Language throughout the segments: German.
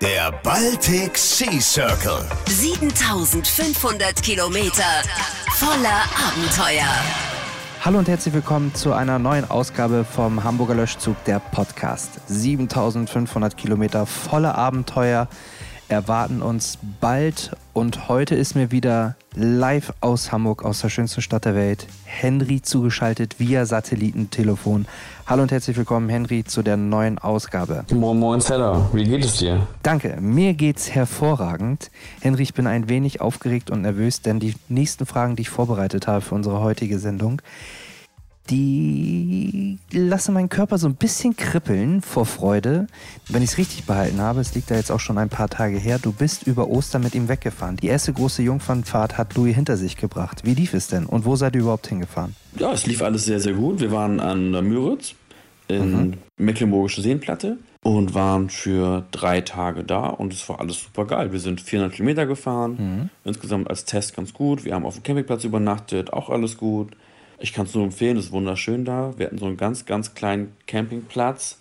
Der Baltic Sea Circle. 7500 Kilometer voller Abenteuer. Hallo und herzlich willkommen zu einer neuen Ausgabe vom Hamburger Löschzug, der Podcast. 7500 Kilometer voller Abenteuer erwarten uns bald und heute ist mir wieder live aus Hamburg, aus der schönsten Stadt der Welt, Henry zugeschaltet via Satellitentelefon. Hallo und herzlich willkommen, Henry, zu der neuen Ausgabe. Moin Moin Zeller, wie geht es dir? Danke, mir geht's hervorragend. Henry, ich bin ein wenig aufgeregt und nervös, denn die nächsten Fragen, die ich vorbereitet habe für unsere heutige Sendung, die lassen meinen Körper so ein bisschen kribbeln vor Freude. Wenn ich es richtig behalten habe, es liegt da jetzt auch schon ein paar Tage her, du bist über Ostern mit ihm weggefahren. Die erste große Jungfernfahrt hat Louis hinter sich gebracht. Wie lief es denn und wo seid ihr überhaupt hingefahren? Ja, es lief alles sehr, sehr gut. Wir waren an der Müritz in mhm. Mecklenburgische Seenplatte und waren für drei Tage da und es war alles super geil. Wir sind 400 Kilometer gefahren, mhm. insgesamt als Test ganz gut. Wir haben auf dem Campingplatz übernachtet, auch alles gut. Ich kann es nur empfehlen, es ist wunderschön da. Wir hatten so einen ganz, ganz kleinen Campingplatz,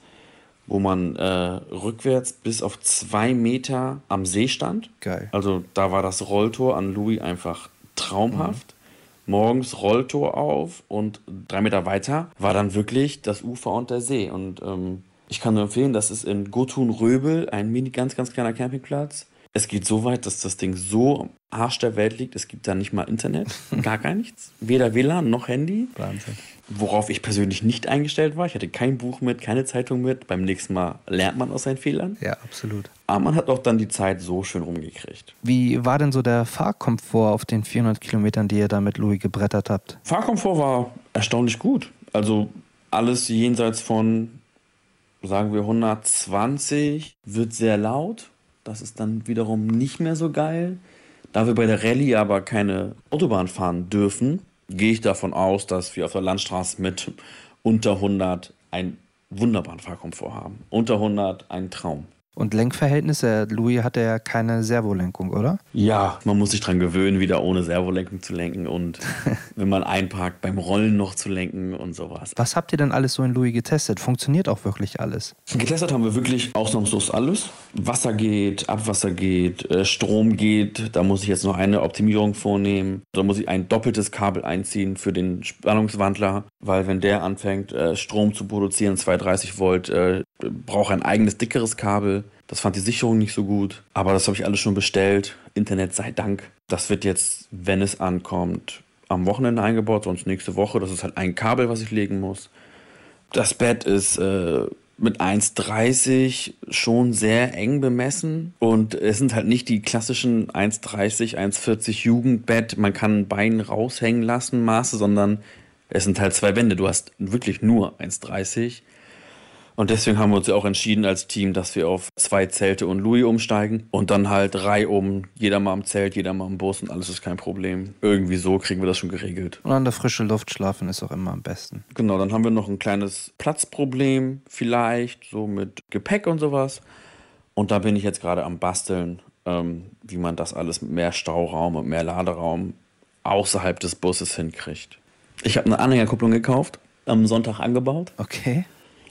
wo man äh, rückwärts bis auf zwei Meter am See stand. Geil. Also da war das Rolltor an Louis einfach traumhaft. Mhm. Morgens Rolltor auf und drei Meter weiter war dann wirklich das Ufer und der See. Und ähm, ich kann nur empfehlen, das ist in Gotun-Röbel, ein mini, ganz, ganz kleiner Campingplatz. Es geht so weit, dass das Ding so am Arsch der Welt liegt. Es gibt da nicht mal Internet, gar gar nichts. Weder WLAN noch Handy. Wahnsinn. Worauf ich persönlich nicht eingestellt war. Ich hatte kein Buch mit, keine Zeitung mit. Beim nächsten Mal lernt man aus seinen Fehlern. Ja, absolut. Aber man hat auch dann die Zeit so schön rumgekriegt. Wie war denn so der Fahrkomfort auf den 400 Kilometern, die ihr da mit Louis gebrettert habt? Fahrkomfort war erstaunlich gut. Also alles jenseits von, sagen wir, 120 wird sehr laut das ist dann wiederum nicht mehr so geil. Da wir bei der Rallye aber keine Autobahn fahren dürfen, gehe ich davon aus, dass wir auf der Landstraße mit unter 100 einen wunderbaren Fahrkomfort haben. Unter 100 ein Traum. Und Lenkverhältnisse, Louis hatte ja keine Servolenkung, oder? Ja, man muss sich dran gewöhnen, wieder ohne Servolenkung zu lenken und wenn man einparkt, beim Rollen noch zu lenken und sowas. Was habt ihr denn alles so in Louis getestet? Funktioniert auch wirklich alles? Getestet haben wir wirklich ausnahmslos alles. Wasser geht, Abwasser geht, äh, Strom geht. Da muss ich jetzt noch eine Optimierung vornehmen. Da muss ich ein doppeltes Kabel einziehen für den Spannungswandler, weil wenn der anfängt, äh, Strom zu produzieren, 230 Volt, äh, brauche ein eigenes dickeres Kabel. Das fand die Sicherung nicht so gut. Aber das habe ich alles schon bestellt. Internet sei Dank. Das wird jetzt, wenn es ankommt, am Wochenende eingebaut, sonst nächste Woche. Das ist halt ein Kabel, was ich legen muss. Das Bett ist äh, mit 1,30 schon sehr eng bemessen. Und es sind halt nicht die klassischen 1,30, 1,40 Jugendbett. Man kann ein Bein raushängen lassen, Maße, sondern es sind halt zwei Wände. Du hast wirklich nur 1,30 und deswegen haben wir uns ja auch entschieden als Team, dass wir auf zwei Zelte und Louis umsteigen und dann halt drei um, jeder mal im Zelt, jeder mal im Bus und alles ist kein Problem. Irgendwie so kriegen wir das schon geregelt. Und an der frischen Luft schlafen ist auch immer am besten. Genau, dann haben wir noch ein kleines Platzproblem vielleicht, so mit Gepäck und sowas. Und da bin ich jetzt gerade am Basteln, ähm, wie man das alles mit mehr Stauraum und mehr Laderaum außerhalb des Busses hinkriegt. Ich habe eine Anhängerkupplung gekauft, am Sonntag angebaut. Okay.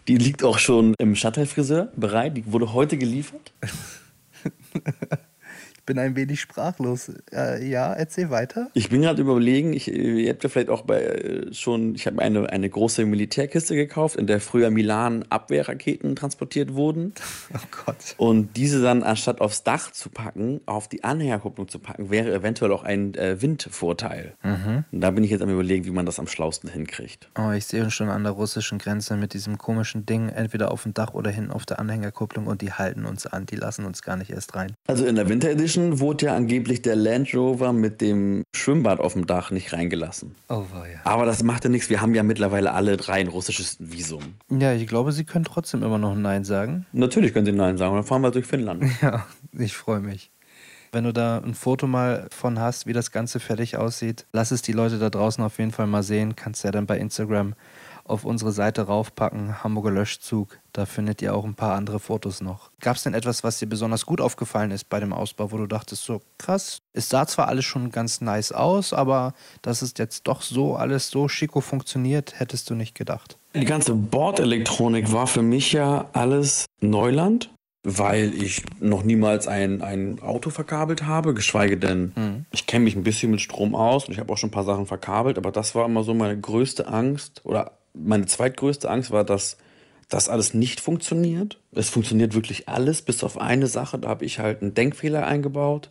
Die liegt auch schon im Stadtteilfriseur bereit. Die wurde heute geliefert. bin ein wenig sprachlos. Äh, ja, erzähl weiter. Ich bin gerade überlegen, ich, ihr habt ja vielleicht auch bei äh, schon, ich habe eine, eine große Militärkiste gekauft, in der früher Milan Abwehrraketen transportiert wurden. Oh Gott. Und diese dann anstatt aufs Dach zu packen, auf die Anhängerkupplung zu packen, wäre eventuell auch ein äh, Windvorteil. Mhm. Und da bin ich jetzt am überlegen, wie man das am schlausten hinkriegt. Oh, ich sehe uns schon an der russischen Grenze mit diesem komischen Ding, entweder auf dem Dach oder hinten auf der Anhängerkupplung und die halten uns an, die lassen uns gar nicht erst rein. Also in der Winter Edition Inzwischen wurde ja angeblich der Land Rover mit dem Schwimmbad auf dem Dach nicht reingelassen. Oh, ja. Aber das macht ja nichts. Wir haben ja mittlerweile alle drei ein russisches Visum. Ja, ich glaube, Sie können trotzdem immer noch Nein sagen. Natürlich können Sie Nein sagen. Dann fahren wir durch Finnland. Ja, ich freue mich. Wenn du da ein Foto mal von hast, wie das Ganze fertig aussieht, lass es die Leute da draußen auf jeden Fall mal sehen. Kannst ja dann bei Instagram auf unsere Seite raufpacken, Hamburger Löschzug. Da findet ihr auch ein paar andere Fotos noch. Gab es denn etwas, was dir besonders gut aufgefallen ist bei dem Ausbau, wo du dachtest, so krass, es sah zwar alles schon ganz nice aus, aber dass es jetzt doch so alles so schicko funktioniert, hättest du nicht gedacht. Die ganze Bordelektronik war für mich ja alles Neuland. weil ich noch niemals ein, ein Auto verkabelt habe, geschweige denn, mhm. ich kenne mich ein bisschen mit Strom aus und ich habe auch schon ein paar Sachen verkabelt, aber das war immer so meine größte Angst oder meine zweitgrößte Angst war, dass das alles nicht funktioniert. Es funktioniert wirklich alles, bis auf eine Sache, da habe ich halt einen Denkfehler eingebaut.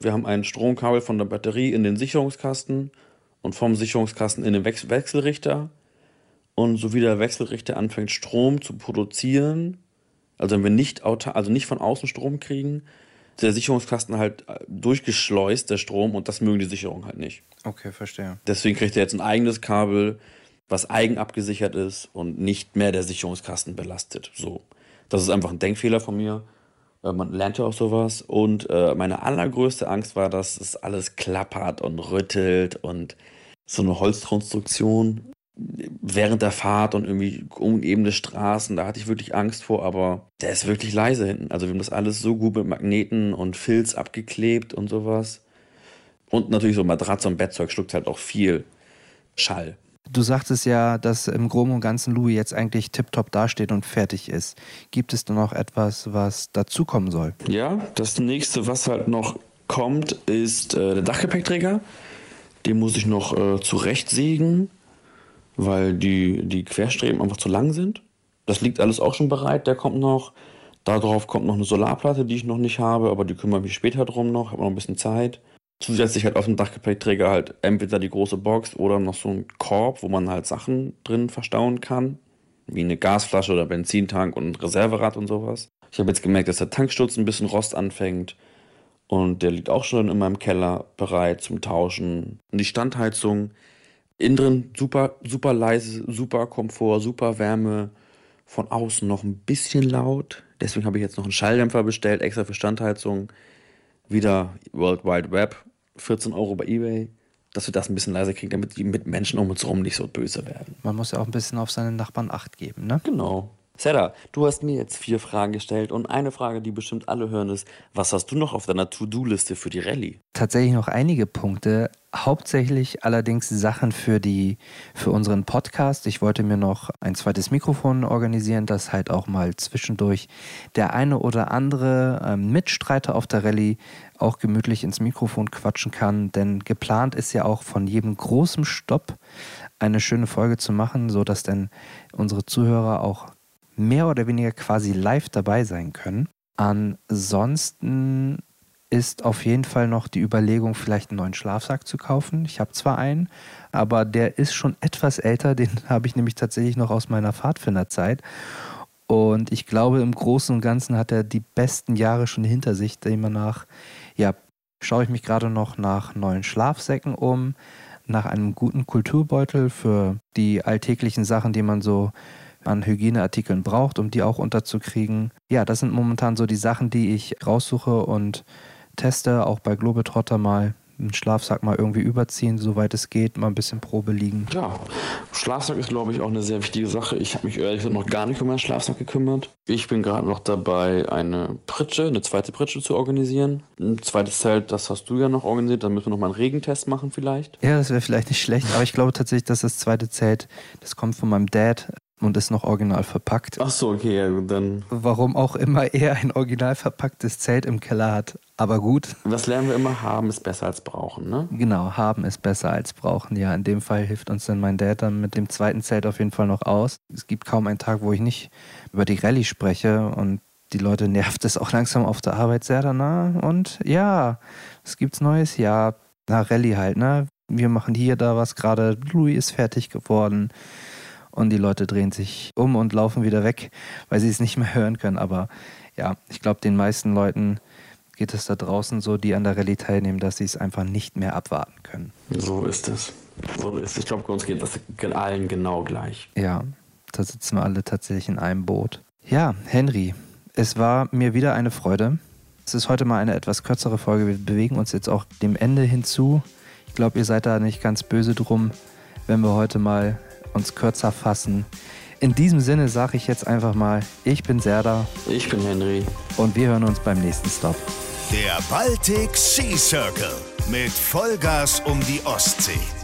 Wir haben ein Stromkabel von der Batterie in den Sicherungskasten und vom Sicherungskasten in den Wechsel Wechselrichter. Und so wie der Wechselrichter anfängt, Strom zu produzieren, also wenn wir nicht, also nicht von außen Strom kriegen, der Sicherungskasten halt äh, durchgeschleust, der Strom, und das mögen die Sicherungen halt nicht. Okay, verstehe. Deswegen kriegt er jetzt ein eigenes Kabel, was eigen abgesichert ist und nicht mehr der Sicherungskasten belastet. So. Das ist einfach ein Denkfehler von mir. Äh, man lernt ja auch sowas. Und äh, meine allergrößte Angst war, dass es alles klappert und rüttelt und so eine Holzkonstruktion während der Fahrt und irgendwie unebene Straßen, da hatte ich wirklich Angst vor, aber der ist wirklich leise hinten. Also wir haben das alles so gut mit Magneten und Filz abgeklebt und sowas. Und natürlich so Matratze und Bettzeug schluckt halt auch viel Schall. Du sagtest ja, dass im Groben und Ganzen Louis jetzt eigentlich tiptop dasteht und fertig ist. Gibt es da noch etwas, was dazukommen soll? Ja, das nächste, was halt noch kommt, ist äh, der Dachgepäckträger. Den muss ich noch äh, zurechtsägen weil die, die Querstreben einfach zu lang sind. Das liegt alles auch schon bereit, der kommt noch. Darauf kommt noch eine Solarplatte, die ich noch nicht habe, aber die kümmere mich später drum noch, habe noch ein bisschen Zeit. Zusätzlich halt auf dem Dachgepäckträger halt entweder die große Box oder noch so ein Korb, wo man halt Sachen drin verstauen kann. Wie eine Gasflasche oder Benzintank und ein Reserverad und sowas. Ich habe jetzt gemerkt, dass der Tanksturz ein bisschen Rost anfängt. Und der liegt auch schon in meinem Keller bereit zum Tauschen. Und die Standheizung Innen drin super, super leise, super Komfort, super Wärme. Von außen noch ein bisschen laut. Deswegen habe ich jetzt noch einen Schalldämpfer bestellt, extra für Standheizung. Wieder World Wide Web, 14 Euro bei eBay. Dass wir das ein bisschen leiser kriegen, damit die Mitmenschen um uns herum nicht so böse werden. Man muss ja auch ein bisschen auf seine Nachbarn Acht geben, ne? Genau. Sarah, du hast mir jetzt vier Fragen gestellt und eine Frage, die bestimmt alle hören, ist, was hast du noch auf deiner To-Do-Liste für die Rallye? Tatsächlich noch einige Punkte, hauptsächlich allerdings Sachen für, die, für unseren Podcast. Ich wollte mir noch ein zweites Mikrofon organisieren, dass halt auch mal zwischendurch der eine oder andere ähm, Mitstreiter auf der Rallye auch gemütlich ins Mikrofon quatschen kann, denn geplant ist ja auch von jedem großen Stopp eine schöne Folge zu machen, sodass dann unsere Zuhörer auch mehr oder weniger quasi live dabei sein können. Ansonsten ist auf jeden Fall noch die Überlegung, vielleicht einen neuen Schlafsack zu kaufen. Ich habe zwar einen, aber der ist schon etwas älter. Den habe ich nämlich tatsächlich noch aus meiner Pfadfinderzeit. Und ich glaube, im Großen und Ganzen hat er die besten Jahre schon hinter sich. Demnach, ja, schaue ich mich gerade noch nach neuen Schlafsäcken um, nach einem guten Kulturbeutel für die alltäglichen Sachen, die man so an Hygieneartikeln braucht, um die auch unterzukriegen. Ja, das sind momentan so die Sachen, die ich raussuche und teste, auch bei Globetrotter mal einen Schlafsack mal irgendwie überziehen, soweit es geht, mal ein bisschen Probe liegen. Ja, Schlafsack ist, glaube ich, auch eine sehr wichtige Sache. Ich habe mich ehrlich gesagt noch gar nicht um meinen Schlafsack gekümmert. Ich bin gerade noch dabei, eine Pritsche, eine zweite Pritsche zu organisieren. Ein zweites Zelt, das hast du ja noch organisiert. Da müssen wir noch mal einen Regentest machen vielleicht. Ja, das wäre vielleicht nicht schlecht. Aber ich glaube tatsächlich, dass das zweite Zelt, das kommt von meinem Dad und ist noch original verpackt. Ach so, okay, ja, dann. Warum auch immer er ein original verpacktes Zelt im Keller hat. Aber gut. Was lernen wir immer? Haben ist besser als brauchen, ne? Genau, haben ist besser als brauchen. Ja, in dem Fall hilft uns dann mein Dad dann mit dem zweiten Zelt auf jeden Fall noch aus. Es gibt kaum einen Tag, wo ich nicht über die Rallye spreche und die Leute nervt es auch langsam auf der Arbeit sehr danach. Und ja, was gibt's Neues? Ja, na, Rallye halt, ne? Wir machen hier da was gerade. Louis ist fertig geworden und die Leute drehen sich um und laufen wieder weg, weil sie es nicht mehr hören können. Aber ja, ich glaube, den meisten Leuten geht es da draußen so, die an der Rallye teilnehmen, dass sie es einfach nicht mehr abwarten können. So ist es. So ist es. Ich glaube, uns geht das allen genau gleich. Ja, da sitzen wir alle tatsächlich in einem Boot. Ja, Henry, es war mir wieder eine Freude. Es ist heute mal eine etwas kürzere Folge. Wir bewegen uns jetzt auch dem Ende hinzu. Ich glaube, ihr seid da nicht ganz böse drum, wenn wir heute mal uns kürzer fassen. In diesem Sinne sage ich jetzt einfach mal, ich bin Serda. Ich bin Henry. Und wir hören uns beim nächsten Stop. Der Baltic Sea Circle mit Vollgas um die Ostsee.